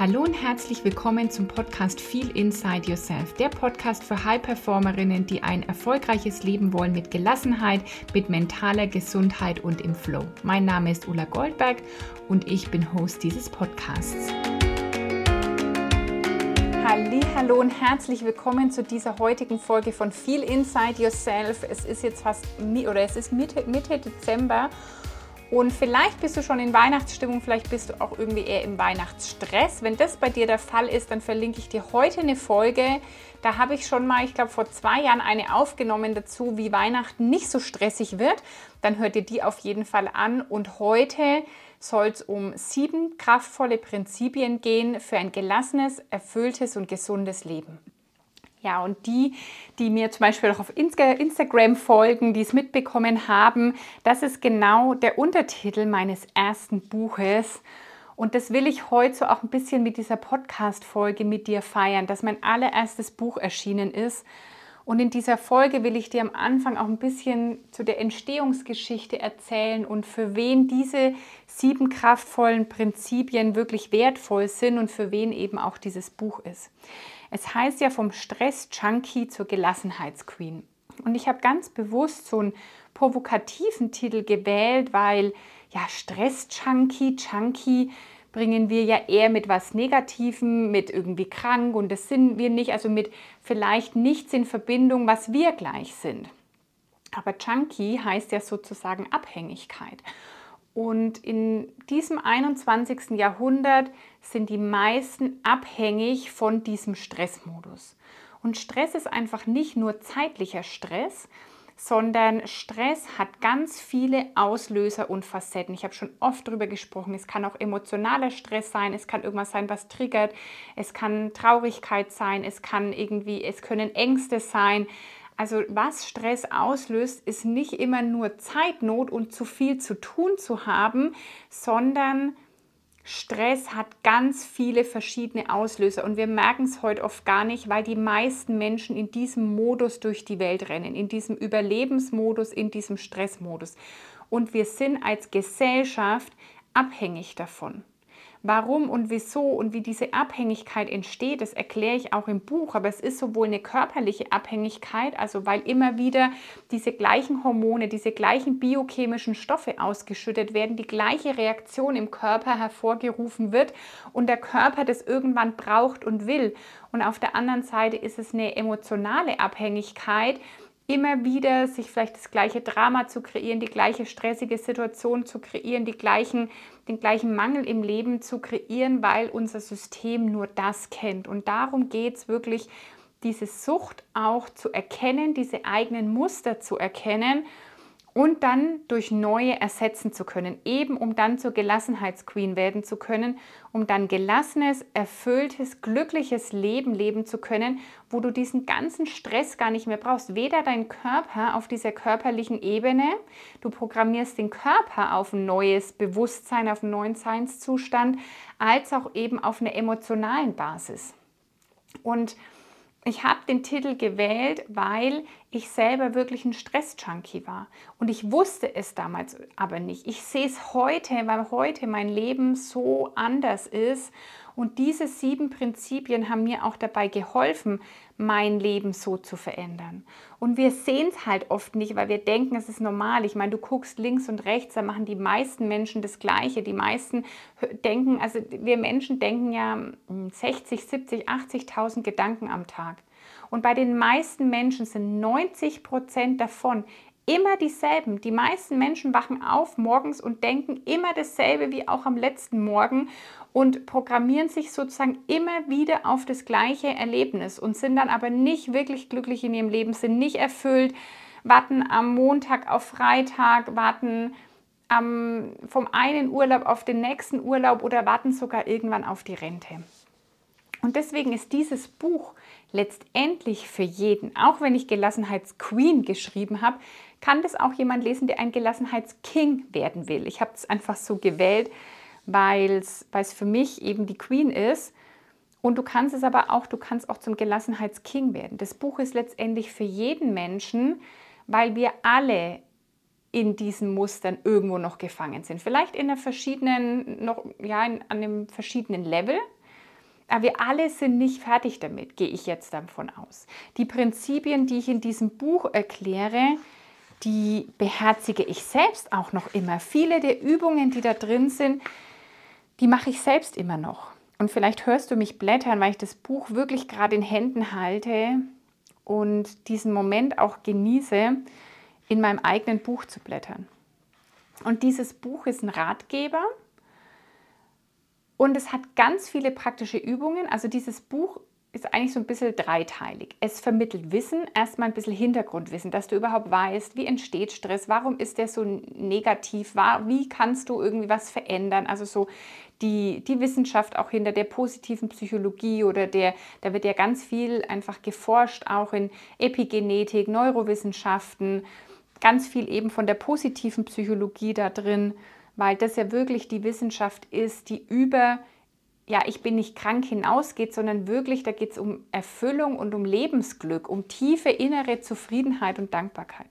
Hallo und herzlich willkommen zum Podcast Feel Inside Yourself, der Podcast für High-Performerinnen, die ein erfolgreiches Leben wollen mit Gelassenheit, mit mentaler Gesundheit und im Flow. Mein Name ist Ulla Goldberg und ich bin Host dieses Podcasts. Hallo und herzlich willkommen zu dieser heutigen Folge von Feel Inside Yourself. Es ist jetzt fast oder es ist Mitte, Mitte Dezember und vielleicht bist du schon in Weihnachtsstimmung, vielleicht bist du auch irgendwie eher im Weihnachtsstress. Wenn das bei dir der Fall ist, dann verlinke ich dir heute eine Folge. Da habe ich schon mal, ich glaube, vor zwei Jahren eine aufgenommen dazu, wie Weihnachten nicht so stressig wird. Dann hört dir die auf jeden Fall an. Und heute soll es um sieben kraftvolle Prinzipien gehen für ein gelassenes, erfülltes und gesundes Leben. Ja, und die, die mir zum Beispiel auch auf Instagram folgen, die es mitbekommen haben, das ist genau der Untertitel meines ersten Buches. Und das will ich heute so auch ein bisschen mit dieser Podcast-Folge mit dir feiern, dass mein allererstes Buch erschienen ist. Und in dieser Folge will ich dir am Anfang auch ein bisschen zu der Entstehungsgeschichte erzählen und für wen diese sieben kraftvollen Prinzipien wirklich wertvoll sind und für wen eben auch dieses Buch ist. Es heißt ja vom Stress-Junkie zur Gelassenheitsqueen. Und ich habe ganz bewusst so einen provokativen Titel gewählt, weil ja Stress-Junkie, Junkie bringen wir ja eher mit was Negativem, mit irgendwie krank und das sind wir nicht, also mit vielleicht nichts in Verbindung, was wir gleich sind. Aber Junkie heißt ja sozusagen Abhängigkeit. Und in diesem 21. Jahrhundert sind die meisten abhängig von diesem Stressmodus. Und Stress ist einfach nicht nur zeitlicher Stress, sondern Stress hat ganz viele Auslöser und Facetten. Ich habe schon oft darüber gesprochen. Es kann auch emotionaler Stress sein, es kann irgendwas sein, was triggert, es kann Traurigkeit sein, es kann irgendwie, es können Ängste sein. Also was Stress auslöst, ist nicht immer nur Zeitnot und zu viel zu tun zu haben, sondern Stress hat ganz viele verschiedene Auslöser und wir merken es heute oft gar nicht, weil die meisten Menschen in diesem Modus durch die Welt rennen, in diesem Überlebensmodus, in diesem Stressmodus. Und wir sind als Gesellschaft abhängig davon. Warum und wieso und wie diese Abhängigkeit entsteht, das erkläre ich auch im Buch. Aber es ist sowohl eine körperliche Abhängigkeit, also weil immer wieder diese gleichen Hormone, diese gleichen biochemischen Stoffe ausgeschüttet werden, die gleiche Reaktion im Körper hervorgerufen wird und der Körper das irgendwann braucht und will. Und auf der anderen Seite ist es eine emotionale Abhängigkeit, immer wieder sich vielleicht das gleiche Drama zu kreieren, die gleiche stressige Situation zu kreieren, die gleichen, den gleichen Mangel im Leben zu kreieren, weil unser System nur das kennt. Und darum geht es wirklich, diese Sucht auch zu erkennen, diese eigenen Muster zu erkennen und dann durch neue ersetzen zu können, eben um dann zur Gelassenheitsqueen werden zu können, um dann gelassenes, erfülltes, glückliches Leben leben zu können, wo du diesen ganzen Stress gar nicht mehr brauchst. Weder dein Körper auf dieser körperlichen Ebene, du programmierst den Körper auf ein neues Bewusstsein, auf einen neuen Seinszustand, als auch eben auf einer emotionalen Basis. Und ich habe den Titel gewählt, weil ich selber wirklich ein Stress-Junkie war. Und ich wusste es damals aber nicht. Ich sehe es heute, weil heute mein Leben so anders ist. Und diese sieben Prinzipien haben mir auch dabei geholfen, mein Leben so zu verändern. Und wir sehen es halt oft nicht, weil wir denken, es ist normal. Ich meine, du guckst links und rechts, da machen die meisten Menschen das Gleiche. Die meisten denken, also wir Menschen denken ja 60, 70, 80.000 Gedanken am Tag. Und bei den meisten Menschen sind 90 Prozent davon immer dieselben. Die meisten Menschen wachen auf morgens und denken immer dasselbe wie auch am letzten Morgen und programmieren sich sozusagen immer wieder auf das gleiche Erlebnis und sind dann aber nicht wirklich glücklich in ihrem Leben, sind nicht erfüllt, warten am Montag auf Freitag, warten am, vom einen Urlaub auf den nächsten Urlaub oder warten sogar irgendwann auf die Rente. Und deswegen ist dieses Buch letztendlich für jeden, auch wenn ich Gelassenheitsqueen geschrieben habe, kann das auch jemand lesen, der ein Gelassenheitsking werden will. Ich habe es einfach so gewählt, weil es für mich eben die Queen ist. Und du kannst es aber auch, du kannst auch zum Gelassenheitsking werden. Das Buch ist letztendlich für jeden Menschen, weil wir alle in diesen Mustern irgendwo noch gefangen sind. Vielleicht in einer verschiedenen, noch, ja, in, an einem verschiedenen Level. Aber wir alle sind nicht fertig damit, gehe ich jetzt davon aus. Die Prinzipien, die ich in diesem Buch erkläre, die beherzige ich selbst auch noch immer. Viele der Übungen, die da drin sind, die mache ich selbst immer noch. Und vielleicht hörst du mich blättern, weil ich das Buch wirklich gerade in Händen halte und diesen Moment auch genieße, in meinem eigenen Buch zu blättern. Und dieses Buch ist ein Ratgeber und es hat ganz viele praktische Übungen. Also dieses Buch ist eigentlich so ein bisschen dreiteilig. Es vermittelt Wissen, erstmal ein bisschen Hintergrundwissen, dass du überhaupt weißt, wie entsteht Stress, warum ist der so negativ, wie kannst du irgendwie was verändern, also so die, die Wissenschaft auch hinter der positiven Psychologie oder der, da wird ja ganz viel einfach geforscht, auch in Epigenetik, Neurowissenschaften, ganz viel eben von der positiven Psychologie da drin, weil das ja wirklich die Wissenschaft ist, die über ja, ich bin nicht krank hinausgeht, sondern wirklich, da geht es um Erfüllung und um Lebensglück, um tiefe innere Zufriedenheit und Dankbarkeit.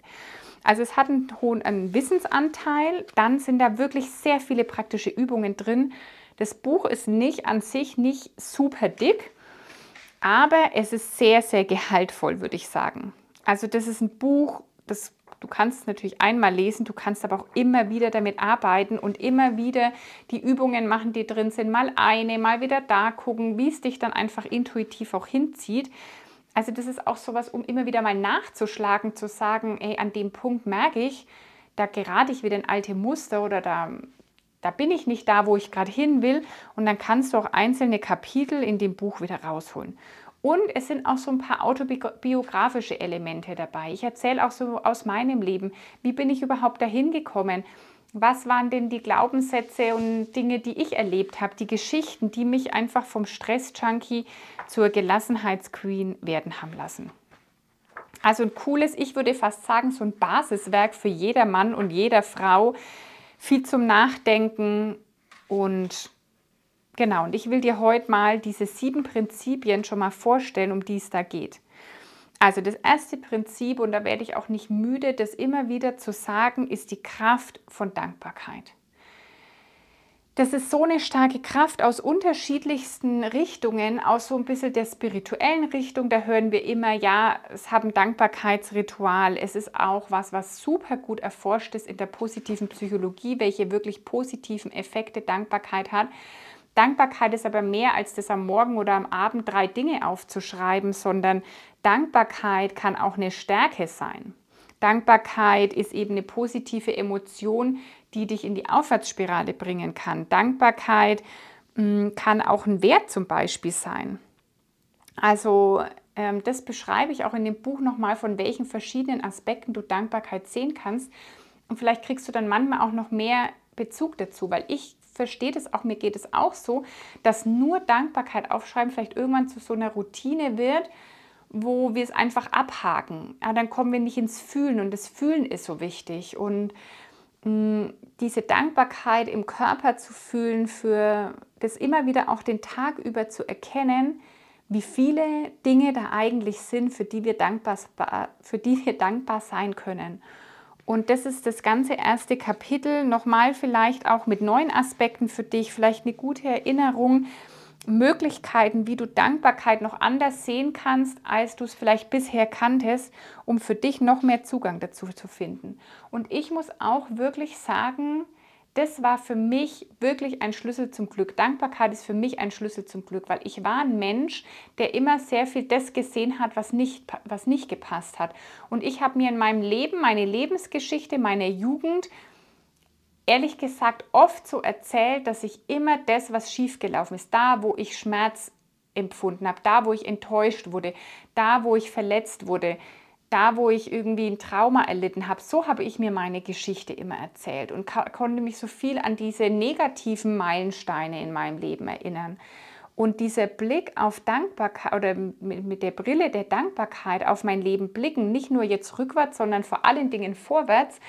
Also es hat einen hohen einen Wissensanteil, dann sind da wirklich sehr viele praktische Übungen drin. Das Buch ist nicht an sich nicht super dick, aber es ist sehr, sehr gehaltvoll, würde ich sagen. Also das ist ein Buch, das Du kannst es natürlich einmal lesen, du kannst aber auch immer wieder damit arbeiten und immer wieder die Übungen machen, die drin sind. Mal eine, mal wieder da gucken, wie es dich dann einfach intuitiv auch hinzieht. Also das ist auch sowas, um immer wieder mal nachzuschlagen, zu sagen, ey, an dem Punkt merke ich, da gerate ich wieder in alte Muster oder da, da bin ich nicht da, wo ich gerade hin will. Und dann kannst du auch einzelne Kapitel in dem Buch wieder rausholen. Und es sind auch so ein paar autobiografische Elemente dabei. Ich erzähle auch so aus meinem Leben, wie bin ich überhaupt dahin gekommen? Was waren denn die Glaubenssätze und Dinge, die ich erlebt habe, die Geschichten, die mich einfach vom Stress-Junkie zur Gelassenheitsqueen werden haben lassen? Also ein cooles, ich würde fast sagen, so ein Basiswerk für jeder Mann und jeder Frau. Viel zum Nachdenken und Genau, und ich will dir heute mal diese sieben Prinzipien schon mal vorstellen, um die es da geht. Also das erste Prinzip, und da werde ich auch nicht müde, das immer wieder zu sagen, ist die Kraft von Dankbarkeit. Das ist so eine starke Kraft aus unterschiedlichsten Richtungen, aus so ein bisschen der spirituellen Richtung. Da hören wir immer, ja, es haben Dankbarkeitsritual. Es ist auch was, was super gut erforscht ist in der positiven Psychologie, welche wirklich positiven Effekte Dankbarkeit hat. Dankbarkeit ist aber mehr als das am Morgen oder am Abend drei Dinge aufzuschreiben, sondern Dankbarkeit kann auch eine Stärke sein. Dankbarkeit ist eben eine positive Emotion, die dich in die Aufwärtsspirale bringen kann. Dankbarkeit mh, hm, kann auch ein Wert zum Beispiel sein. Also ähm, das beschreibe ich auch in dem Buch nochmal, von welchen verschiedenen Aspekten du Dankbarkeit sehen kannst. Und vielleicht kriegst du dann manchmal auch noch mehr Bezug dazu, weil ich verstehe das auch, mir geht es auch so, dass nur Dankbarkeit aufschreiben vielleicht irgendwann zu so einer Routine wird, wo wir es einfach abhaken. Ja, dann kommen wir nicht ins Fühlen und das Fühlen ist so wichtig. Und mh, mm, diese Dankbarkeit im Körper zu fühlen, für das immer wieder auch den Tag über zu erkennen, wie viele Dinge da eigentlich sind, für die wir dankbar, für die wir dankbar sein können. Und das ist das ganze erste Kapitel. Nochmal vielleicht auch mit neuen Aspekten für dich, vielleicht eine gute Erinnerung, Möglichkeiten, wie du Dankbarkeit noch anders sehen kannst, als du es vielleicht bisher kanntest, um für dich noch mehr Zugang dazu zu finden. Und ich muss auch wirklich sagen, das war für mich wirklich ein Schlüssel zum Glück. Dankbarkeit ist für mich ein Schlüssel zum Glück, weil ich war ein Mensch, der immer sehr viel das gesehen hat, was nicht, was nicht gepasst hat. Und ich habe mir in meinem Leben, meine Lebensgeschichte, meine Jugend, ehrlich gesagt oft so erzählt, dass ich immer das, was schiefgelaufen ist, da, wo ich Schmerz empfunden habe, da, wo ich enttäuscht wurde, da, wo ich verletzt wurde, da, wo ich irgendwie ein Trauma erlitten habe, so habe ich mir meine Geschichte immer erzählt und konnte mich so viel an diese negativen Meilensteine in meinem Leben erinnern. Und dieser Blick auf Dankbarkeit oder mit der Brille der Dankbarkeit auf mein Leben blicken, nicht nur jetzt rückwärts, sondern vor allen Dingen vorwärts,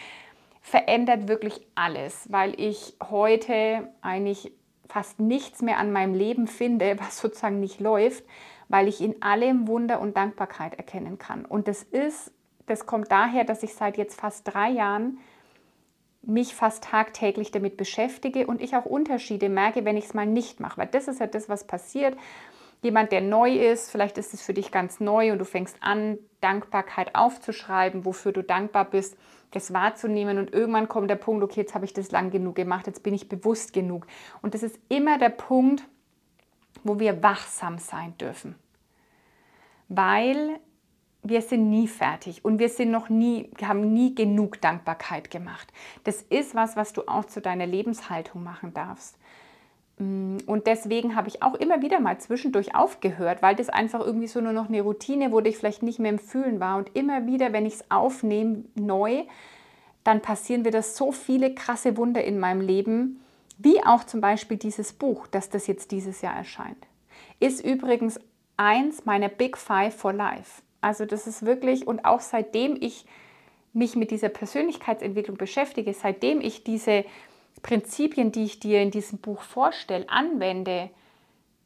verändert wirklich alles, weil ich heute eigentlich fast nichts mehr an meinem Leben finde, was sozusagen nicht läuft, weil ich in allem Wunder und Dankbarkeit erkennen kann. Und das ist, das kommt daher, dass ich seit jetzt fast drei Jahren mich fast tagtäglich damit beschäftige und ich auch Unterschiede merke, wenn ich es mal nicht mache. Weil das ist ja das, was passiert. jemand, der neu ist, vielleicht ist es für dich ganz neu und du fängst an, Dankbarkeit aufzuschreiben, wofür du dankbar bist, das wahrzunehmen und irgendwann kommt der Punkt, okay, jetzt habe ich das lang genug gemacht, jetzt bin ich bewusst genug. Und das ist immer der Punkt, wo wir wachsam sein dürfen. Weil wir sind nie fertig und wir sind noch nie, haben nie genug Dankbarkeit gemacht. Das ist was, was du auch zu deiner Lebenshaltung machen darfst. Mm, und deswegen habe ich auch immer wieder mal zwischendurch aufgehört, weil das einfach irgendwie so nur noch eine Routine wurde, ich vielleicht nicht mehr im Fühlen war. Und immer wieder, wenn ich es aufnehme, neu, dann passieren wieder so viele krasse Wunder in meinem Leben, wie auch zum Beispiel dieses Buch, das das jetzt dieses Jahr erscheint. Ist übrigens eins meiner Big Five for Life. Also das ist wirklich, und auch seitdem ich mich mit dieser Persönlichkeitsentwicklung beschäftige, seitdem ich diese Prinzipien, die ich dir in diesem Buch vorstelle, anwende,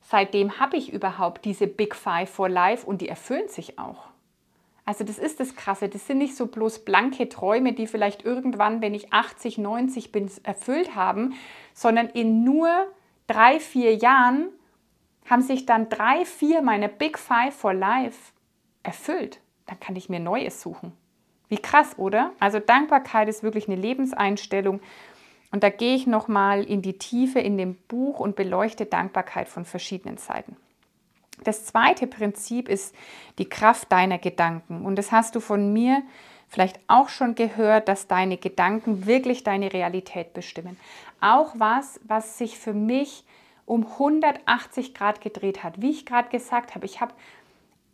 seitdem habe ich überhaupt diese Big Five for Life und die erfüllen sich auch. Also das ist das Krasse. Das sind nicht so bloß blanke Träume, die vielleicht irgendwann, wenn ich 80, 90 bin, erfüllt haben, sondern in nur drei, vier Jahren haben sich dann drei, vier meiner Big Five for Life erfüllt. Dann kann ich mir Neues suchen. Wie krass, oder? Also Dankbarkeit ist wirklich eine Lebenseinstellung. Und da gehe ich nochmal in die Tiefe in dem Buch und beleuchte Dankbarkeit von verschiedenen Seiten. Das zweite Prinzip ist die Kraft deiner Gedanken. Und das hast du von mir vielleicht auch schon gehört, dass deine Gedanken wirklich deine Realität bestimmen. Auch was, was sich für mich um 180 Grad gedreht hat. Wie ich gerade gesagt habe, ich habe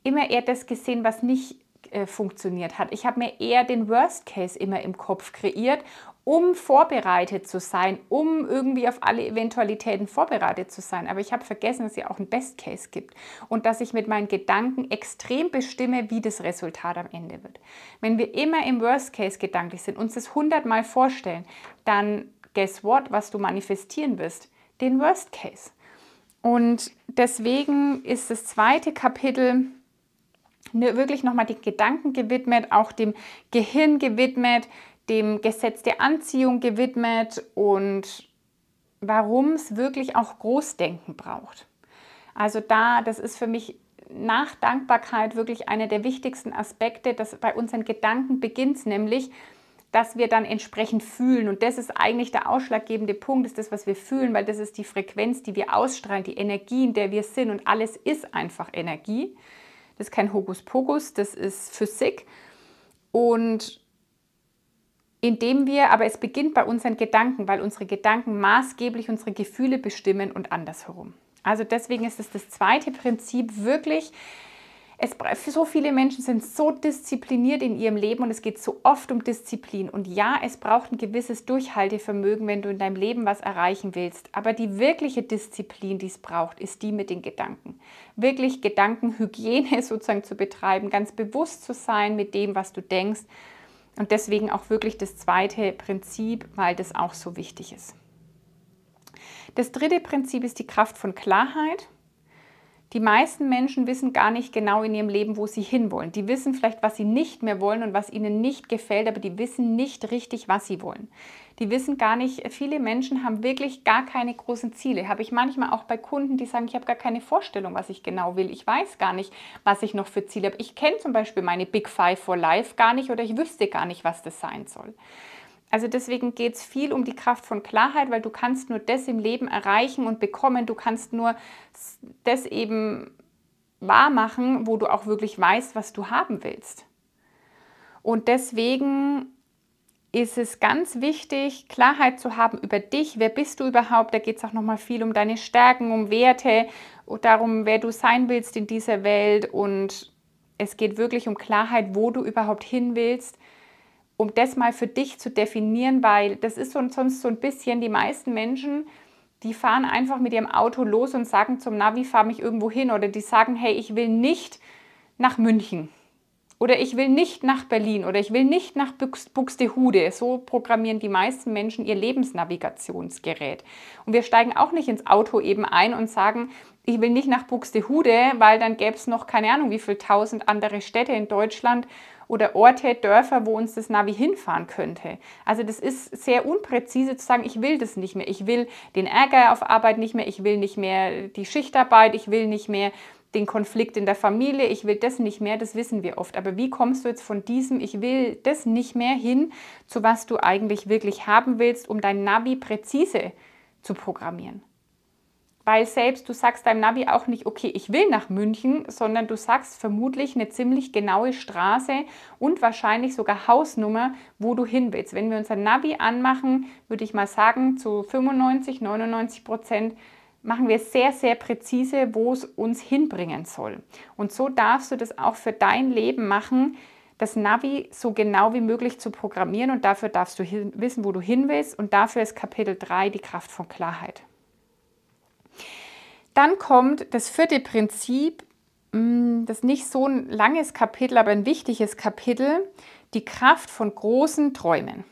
immer eher das gesehen, was nicht äh, funktioniert hat. Ich habe mir eher den Worst Case immer im Kopf kreiert, um vorbereitet zu sein, um irgendwie auf alle Eventualitäten vorbereitet zu sein. Aber ich habe vergessen, dass es ja auch einen Best Case gibt und dass ich mit meinen Gedanken extrem bestimme, wie das Resultat am Ende wird. Wenn wir immer im Worst Case gedanklich sind, uns das hundertmal vorstellen, dann guess what, was du manifestieren wirst? Den Worst Case. Und deswegen ist das zweite Kapitel Ne, wirklich nochmal die Gedanken gewidmet, auch dem Gehirn gewidmet, dem Gesetz der Anziehung gewidmet und warum es wirklich auch Großdenken braucht. Also da, das ist für mich nach Dankbarkeit wirklich einer der wichtigsten Aspekte, dass bei unseren Gedanken beginnt, nämlich, dass wir dann entsprechend fühlen. Und das ist eigentlich der ausschlaggebende Punkt, ist das, was wir fühlen, weil das ist die Frequenz, die wir ausstrahlen, die Energie, in der wir sind. Und alles ist einfach Energie. Das ist kein Hokuspokus, das ist Physik. Und indem wir, aber es beginnt bei unseren Gedanken, weil unsere Gedanken maßgeblich unsere Gefühle bestimmen und andersherum. Also deswegen ist es das zweite Prinzip wirklich es, so viele Menschen sind so diszipliniert in ihrem Leben und es geht so oft um Disziplin. Und ja, es braucht ein gewisses Durchhaltevermögen, wenn du in deinem Leben was erreichen willst. Aber die wirkliche Disziplin, die es braucht, ist die mit den Gedanken. Wirklich Gedankenhygiene sozusagen zu betreiben, ganz bewusst zu sein mit dem, was du denkst. Und deswegen auch wirklich das zweite Prinzip, weil das auch so wichtig ist. Das dritte Prinzip ist die Kraft von Klarheit. Die meisten Menschen wissen gar nicht genau in ihrem Leben, wo sie hinwollen. Die wissen vielleicht, was sie nicht mehr wollen und was ihnen nicht gefällt, aber die wissen nicht richtig, was sie wollen. Die wissen gar nicht, viele Menschen haben wirklich gar keine großen Ziele. Habe ich manchmal auch bei Kunden, die sagen, ich habe gar keine Vorstellung, was ich genau will. Ich weiß gar nicht, was ich noch für Ziele habe. Ich kenne zum Beispiel meine Big Five for Life gar nicht oder ich wüsste gar nicht, was das sein soll. Also deswegen geht es viel um die Kraft von Klarheit, weil du kannst nur das im Leben erreichen und bekommen. Du kannst nur das eben wahr machen, wo du auch wirklich weißt, was du haben willst. Und deswegen ist es ganz wichtig, Klarheit zu haben über dich. Wer bist du überhaupt? Da geht es auch nochmal viel um deine Stärken, um Werte und darum, wer du sein willst in dieser Welt. Und es geht wirklich um Klarheit, wo du überhaupt hin willst um das mal für dich zu definieren, weil das ist sonst so ein bisschen, die meisten Menschen, die fahren einfach mit ihrem Auto los und sagen zum Navi, fahr mich irgendwo hin oder die sagen, hey, ich will nicht nach München Oder ich will nicht nach Berlin oder ich will nicht nach Buxtehude. So programmieren die meisten Menschen ihr Lebensnavigationsgerät. Und wir steigen auch nicht ins Auto eben ein und sagen, ich will nicht nach Buxtehude, weil dann gäbe es noch keine Ahnung, wie viele tausend andere Städte in Deutschland oder Orte, Dörfer, wo uns das Navi hinfahren könnte. Also das ist sehr unpräzise zu sagen, ich will das nicht mehr. Ich will den Ärger auf Arbeit nicht mehr, ich will nicht mehr die Schichtarbeit, ich will nicht mehr den Konflikt in der Familie, ich will das nicht mehr, das wissen wir oft. Aber wie kommst du jetzt von diesem, ich will das nicht mehr hin, zu was du eigentlich wirklich haben willst, um dein Navi präzise zu programmieren? Weil selbst du sagst deinem Navi auch nicht, okay, ich will nach München, sondern du sagst vermutlich eine ziemlich genaue Straße und wahrscheinlich sogar Hausnummer, wo du hin willst. Wenn wir unser Navi anmachen, würde ich mal sagen, zu 95, 99 Prozent machen wir sehr, sehr präzise, wo es uns hinbringen soll. Und so darfst du das auch für dein Leben machen, das Navi so genau wie möglich zu programmieren und dafür darfst du wissen, wo du hin willst und dafür ist Kapitel 3 die Kraft von Klarheit. Dann kommt das vierte Prinzip, mm, das ist nicht so ein langes Kapitel, aber ein wichtiges Kapitel, die Kraft von großen Träumen.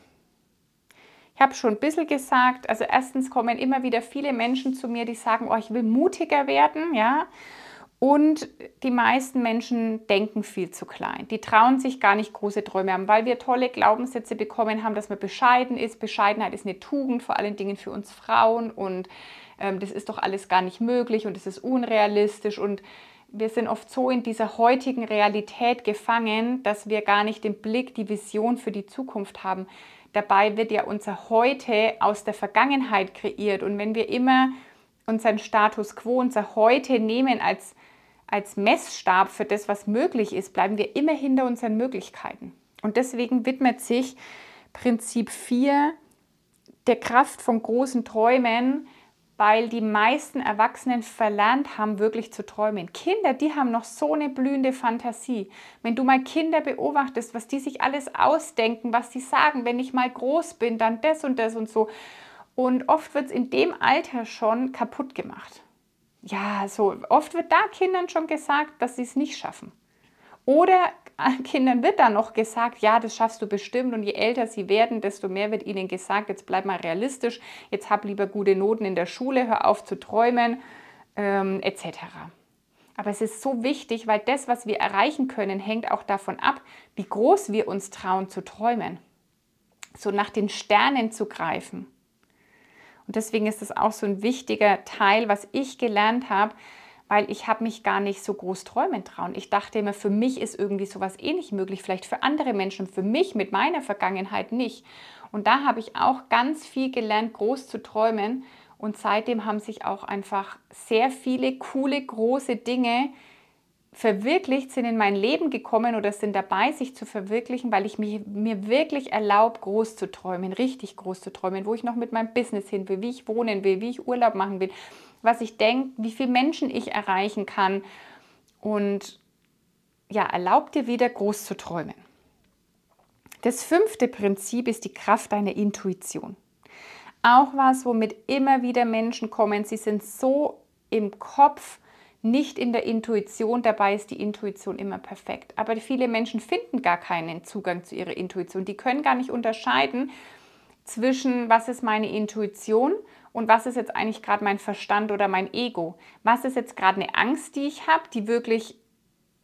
Ich habe schon ein bisschen gesagt, also erstens kommen immer wieder viele Menschen zu mir, die sagen, oh, ich will mutiger werden, ja. Und die meisten Menschen denken viel zu klein. Die trauen sich gar nicht große Träume haben, weil wir tolle Glaubenssätze bekommen haben, dass man bescheiden ist. Bescheidenheit ist eine Tugend, vor allen Dingen für uns Frauen. Und ähm, das ist doch alles gar nicht möglich und es ist unrealistisch. Und wir sind oft so in dieser heutigen Realität gefangen, dass wir gar nicht den Blick, die Vision für die Zukunft haben. Dabei wird ja unser Heute aus der Vergangenheit kreiert. Und wenn wir immer unseren Status quo, unser Heute nehmen als, als Messstab für das, was möglich ist, bleiben wir immer hinter unseren Möglichkeiten. Und deswegen widmet sich Prinzip 4 der Kraft von großen Träumen, weil die meisten Erwachsenen verlernt haben, wirklich zu träumen. Kinder, die haben noch so eine blühende Fantasie. Wenn du mal Kinder beobachtest, was die sich alles ausdenken, was die sagen, wenn ich mal groß bin, dann das und das und so. Und oft wird es in dem Alter schon kaputt gemacht. Ja, so oft wird da Kindern schon gesagt, dass sie es nicht schaffen. Oder Kindern wird dann noch gesagt, ja, das schaffst du bestimmt und je älter sie werden, desto mehr wird ihnen gesagt, jetzt bleib mal realistisch, jetzt hab lieber gute Noten in der Schule, hör auf zu träumen, ähm, etc. Aber es ist so wichtig, weil das, was wir erreichen können, hängt auch davon ab, wie groß wir uns trauen zu träumen. So nach den Sternen zu greifen. Und deswegen ist es auch so ein wichtiger Teil, was ich gelernt habe, weil ich habe mich gar nicht so groß träumen trauen. Ich dachte immer, für mich ist irgendwie sowas eh nicht möglich, vielleicht für andere Menschen, für mich mit meiner Vergangenheit nicht. Und da habe ich auch ganz viel gelernt, groß zu träumen. Und seitdem haben sich auch einfach sehr viele coole, große Dinge verwirklicht, sind in mein Leben gekommen oder sind dabei, sich zu verwirklichen, weil ich mich, mir wirklich erlaube, groß zu träumen, richtig groß zu träumen, wo ich noch mit meinem Business hin will, wie ich wohnen will, wie ich Urlaub machen will, was ich denke, wie viele Menschen ich erreichen kann. Und ja, erlaub dir wieder groß zu träumen. Das fünfte Prinzip ist die Kraft deiner Intuition. Auch was, womit immer wieder Menschen kommen, sie sind so im Kopf, nicht in der Intuition. Dabei ist die Intuition immer perfekt. Aber viele Menschen finden gar keinen Zugang zu ihrer Intuition. Die können gar nicht unterscheiden zwischen, was ist meine Intuition und was ist jetzt eigentlich gerade mein Verstand oder mein Ego? Was ist jetzt gerade eine Angst, die ich habe, die wirklich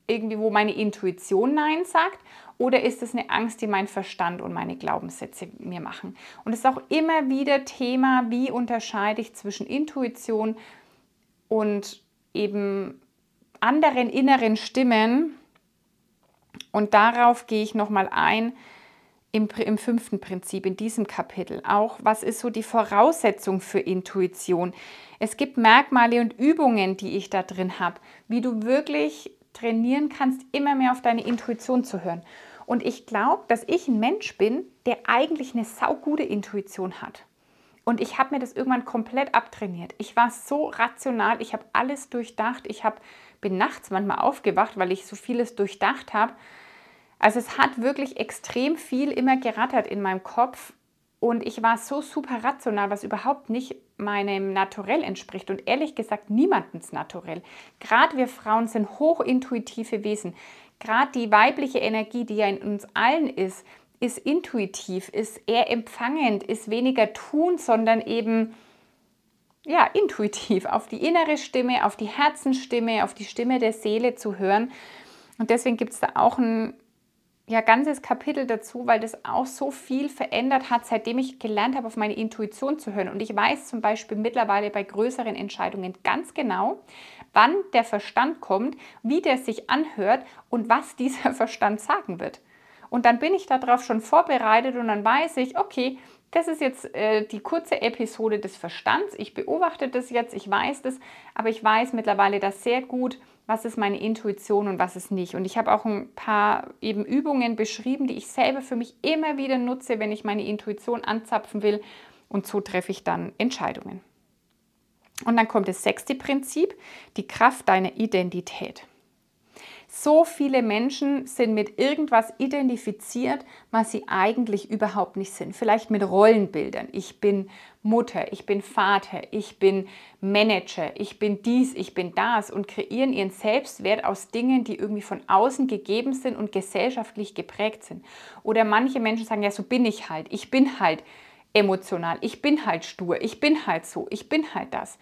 irgendwie, wo meine Intuition Nein sagt? Oder ist es eine Angst, die mein Verstand und meine Glaubenssätze mir machen? Und es ist auch immer wieder Thema, wie unterscheide ich zwischen Intuition und eben anderen inneren Stimmen. Und darauf gehe ich nochmal ein, im, im fünften Prinzip, in diesem Kapitel. Auch, was ist so die Voraussetzung für Intuition? Es gibt Merkmale und Übungen, die ich da drin habe, wie du wirklich trainieren kannst, immer mehr auf deine Intuition zu hören. Und ich glaube, dass ich ein Mensch bin, der eigentlich eine saugute Intuition hat. Und ich habe mir das irgendwann komplett abtrainiert. Ich war so rational, ich habe alles durchdacht. Ich hab, bin nachts manchmal aufgewacht, weil ich so vieles durchdacht habe also es hat wirklich extrem viel immer gerattert in meinem Kopf und ich war so super rational, was überhaupt nicht meinem Naturell entspricht und ehrlich gesagt niemandens Naturell. Gerade wir Frauen sind hochintuitive Wesen. gerade die weibliche Energie, die ja in uns allen ist, ist intuitiv, ist eher empfangend, ist weniger tun, sondern eben ja, intuitiv auf die innere Stimme, auf die Herzenstimme, auf die Stimme der Seele zu hören. Und deswegen gibt es da auch ein ja, ganzes Kapitel dazu, weil das auch so viel verändert hat, seitdem ich gelernt habe, auf meine Intuition zu hören. Und ich weiß zum Beispiel mittlerweile bei größeren Entscheidungen ganz genau, wann der Verstand kommt, wie der sich anhört und was dieser Verstand sagen wird. Und dann bin ich darauf schon vorbereitet und dann weiß ich, okay, das ist jetzt äh, die kurze Episode des Verstands. Ich beobachte das jetzt, ich weiß das, aber ich weiß mittlerweile das sehr gut, was ist meine Intuition und was ist nicht. Und ich habe auch ein paar eben Übungen beschrieben, die ich selber für mich immer wieder nutze, wenn ich meine Intuition anzapfen will. Und so treffe ich dann Entscheidungen. Und dann kommt das sechste Prinzip, die Kraft deiner Identität. So viele Menschen sind mit irgendwas identifiziert, was sie eigentlich überhaupt nicht sind. Vielleicht mit Rollenbildern. Ich bin Mutter, ich bin Vater, ich bin Manager, ich bin dies, ich bin das und kreieren ihren Selbstwert aus Dingen, die irgendwie von außen gegeben sind und gesellschaftlich geprägt sind. Oder manche Menschen sagen, ja, so bin ich halt. Ich bin halt emotional, ich bin halt stur, ich bin halt so, ich bin halt das.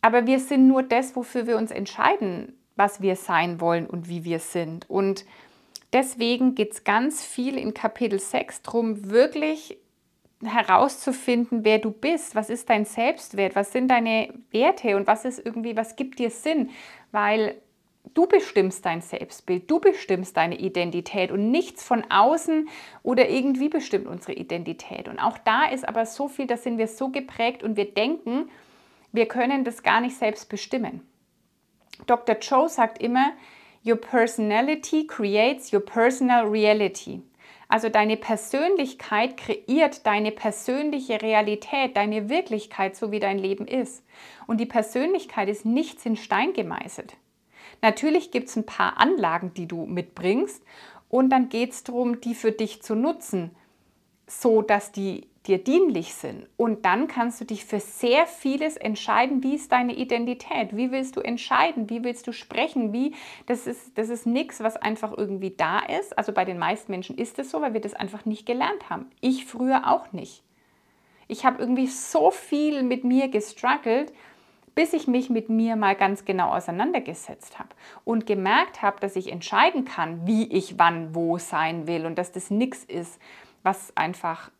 Aber wir sind nur das, wofür wir uns entscheiden was wir sein wollen und wie wir sind. Und deswegen geht es ganz viel in Kapitel 6 darum, wirklich herauszufinden, wer du bist, was ist dein Selbstwert, was sind deine Werte und was ist irgendwie, was gibt dir Sinn, weil du bestimmst dein Selbstbild, du bestimmst deine Identität und nichts von außen oder irgendwie bestimmt unsere Identität. Und auch da ist aber so viel, da sind wir so geprägt und wir denken, wir können das gar nicht selbst bestimmen. Dr. Joe sagt immer, Your personality creates your personal reality. Also deine Persönlichkeit kreiert deine persönliche Realität, deine Wirklichkeit, so wie dein Leben ist. Und die Persönlichkeit ist nichts in Stein gemeißelt. Natürlich gibt es ein paar Anlagen, die du mitbringst und dann geht es darum, die für dich zu nutzen, so dass die dir dienlich sind. Und dann kannst du dich für sehr vieles entscheiden, wie ist deine Identität, wie willst du entscheiden, wie willst du sprechen, wie, das ist, das ist nichts, was einfach irgendwie da ist. Also bei den meisten Menschen ist es so, weil wir das einfach nicht gelernt haben. Ich früher auch nicht. Ich habe irgendwie so viel mit mir gestruggelt, bis ich mich mit mir mal ganz genau auseinandergesetzt habe und gemerkt habe, dass ich entscheiden kann, wie ich wann wo sein will und dass das nichts ist, was einfach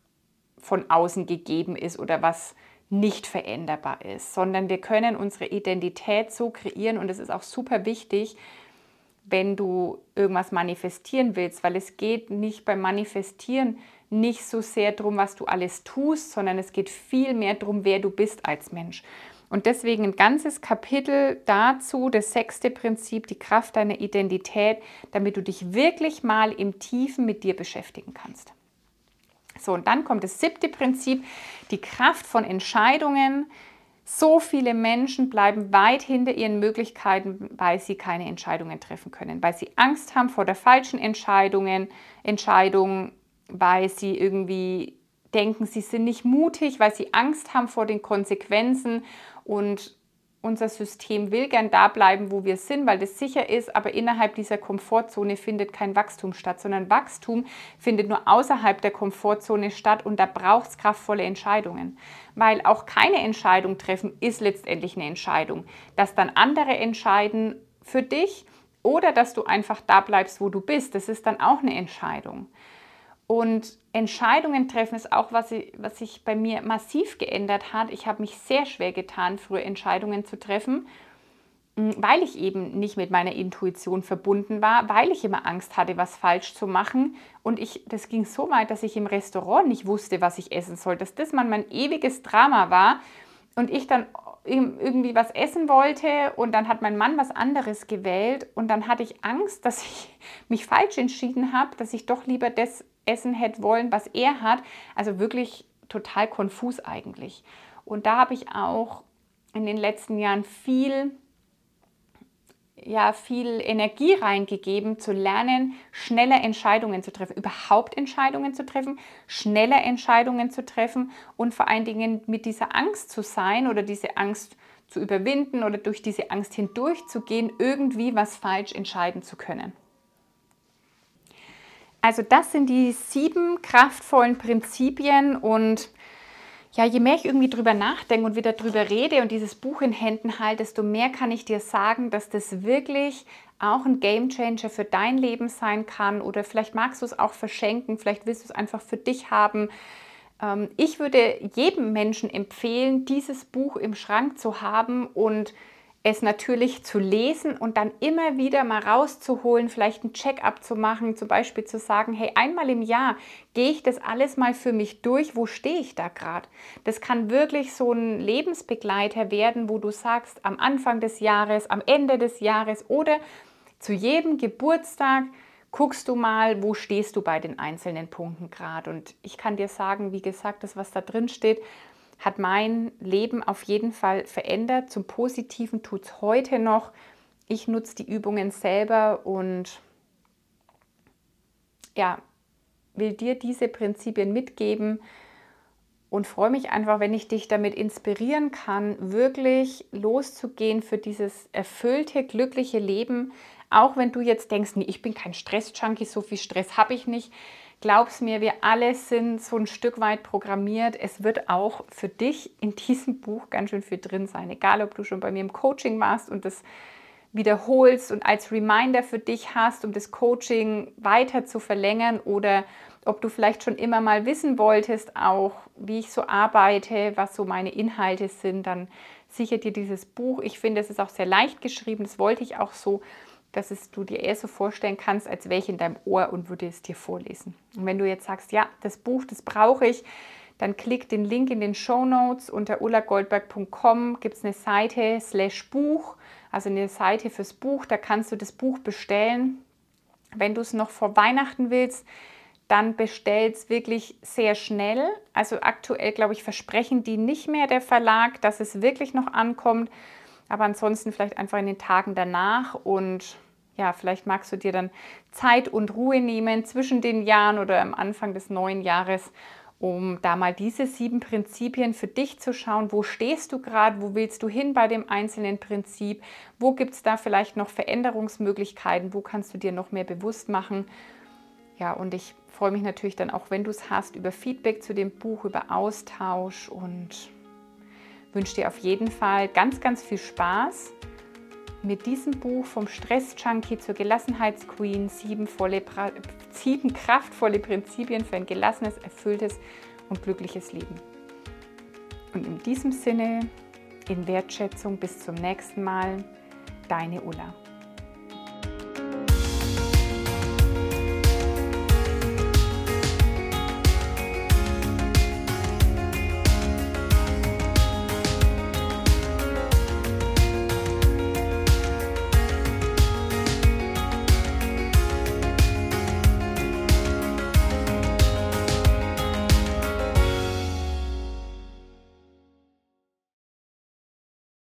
von außen gegeben ist oder was nicht veränderbar ist, sondern wir können unsere Identität so kreieren und es ist auch super wichtig, wenn du irgendwas manifestieren willst, weil es geht nicht beim Manifestieren nicht so sehr darum, was du alles tust, sondern es geht viel mehr darum, wer du bist als Mensch. Und deswegen ein ganzes Kapitel dazu, das sechste Prinzip, die Kraft deiner Identität, damit du dich wirklich mal im Tiefen mit dir beschäftigen kannst. So, und dann kommt das siebte Prinzip, die Kraft von Entscheidungen. So viele Menschen bleiben weit hinter ihren Möglichkeiten, weil sie keine Entscheidungen treffen können, weil sie Angst haben vor der falschen Entscheidungen, Entscheidung, weil sie irgendwie denken, sie sind nicht mutig, weil sie Angst haben vor den Konsequenzen und unser System will gern da bleiben, wo wir sind, weil das sicher ist, aber innerhalb dieser Komfortzone findet kein Wachstum statt, sondern Wachstum findet nur außerhalb der Komfortzone statt und da braucht es kraftvolle Entscheidungen. Weil auch keine Entscheidung treffen ist letztendlich eine Entscheidung. Dass dann andere entscheiden für dich oder dass du einfach da bleibst, wo du bist, das ist dann auch eine Entscheidung. Und Entscheidungen treffen ist auch, was, ich, was sich bei mir massiv geändert hat. Ich habe mich sehr schwer getan, früher Entscheidungen zu treffen, mm, weil ich eben nicht mit meiner Intuition verbunden war, weil ich immer Angst hatte, was falsch zu machen. Und ich, das ging so weit, dass ich im Restaurant nicht wusste, was ich essen soll, dass das mein ewiges Drama war. Und ich dann irgendwie was essen wollte und dann hat mein Mann was anderes gewählt und dann hatte ich Angst, dass ich mich falsch entschieden habe, dass ich doch lieber das essen hätte wollen, was er hat. Also wirklich total konfus eigentlich. Und da habe ich auch in den letzten Jahren viel, ja, viel Energie reingegeben, zu lernen, schneller Entscheidungen zu treffen, überhaupt Entscheidungen zu treffen, schneller Entscheidungen zu treffen und vor allen Dingen mit dieser Angst zu sein oder diese Angst zu überwinden oder durch diese Angst hindurchzugehen, irgendwie was falsch entscheiden zu können. Also das sind die sieben kraftvollen Prinzipien und ja, je mehr ich irgendwie drüber nachdenke und wieder drüber rede und dieses Buch in Händen halte, desto mehr kann ich dir sagen, dass das wirklich auch ein Game Changer für dein Leben sein kann oder vielleicht magst du es auch verschenken, vielleicht willst du es einfach für dich haben. Ähm, ich würde jedem Menschen empfehlen, dieses Buch im Schrank zu haben und es natürlich zu lesen und dann immer wieder mal rauszuholen, vielleicht ein Check-up zu machen, zum Beispiel zu sagen, hey, einmal im Jahr gehe ich das alles mal für mich durch, wo stehe ich da gerade? Das kann wirklich so ein Lebensbegleiter werden, wo du sagst, am Anfang des Jahres, am Ende des Jahres oder zu jedem Geburtstag guckst du mal, wo stehst du bei den einzelnen Punkten gerade. Und ich kann dir sagen, wie gesagt, das, was da drin steht, hat mein Leben auf jeden Fall verändert. Zum Positiven tut es heute noch. Ich nutze die Übungen selber und ja, will dir diese Prinzipien mitgeben und freue mich einfach, wenn ich dich damit inspirieren kann, wirklich loszugehen für dieses erfüllte, glückliche Leben. Auch wenn du jetzt denkst, nee, ich bin kein Stress-Junkie, so viel Stress habe ich nicht. Glaub's mir, wir alle sind so ein Stück weit programmiert. Es wird auch für dich in diesem Buch ganz schön viel drin sein. Egal, ob du schon bei mir im Coaching warst und das wiederholst und als Reminder für dich hast, um das Coaching weiter zu verlängern oder ob du vielleicht schon immer mal wissen wolltest, auch wie ich so arbeite, was so meine Inhalte sind, dann sicher dir dieses Buch. Ich finde, es ist auch sehr leicht geschrieben, das wollte ich auch so dass es du dir eher so vorstellen kannst, als wäre ich in deinem Ohr und würde es dir vorlesen. Und wenn du jetzt sagst, ja, das Buch, das brauche ich, dann klick den Link in den Show Notes unter ullagoldberg.com gibt es eine Seite slash Buch, also eine Seite fürs Buch, da kannst du das Buch bestellen. Wenn du es noch vor Weihnachten willst, dann bestell es wirklich sehr schnell. Also aktuell, glaube ich, versprechen die nicht mehr der Verlag, dass es wirklich noch ankommt. Aber ansonsten vielleicht einfach in den Tagen danach und ja, vielleicht magst du dir dann Zeit und Ruhe nehmen zwischen den Jahren oder am Anfang des neuen Jahres, um da mal diese sieben Prinzipien für dich zu schauen. Wo stehst du gerade? Wo willst du hin bei dem einzelnen Prinzip? Wo gibt es da vielleicht noch Veränderungsmöglichkeiten? Wo kannst du dir noch mehr bewusst machen? Ja, und ich freue mich natürlich dann auch, wenn du es hast, über Feedback zu dem Buch, über Austausch und wünsche dir auf jeden Fall ganz, ganz viel Spaß mit diesem Buch vom Stress-Junkie zur Gelassenheitsqueen, sieben, sieben kraftvolle Prinzipien für ein gelassenes, erfülltes und glückliches Leben. Und in diesem Sinne, in Wertschätzung, bis zum nächsten Mal, deine Ulla.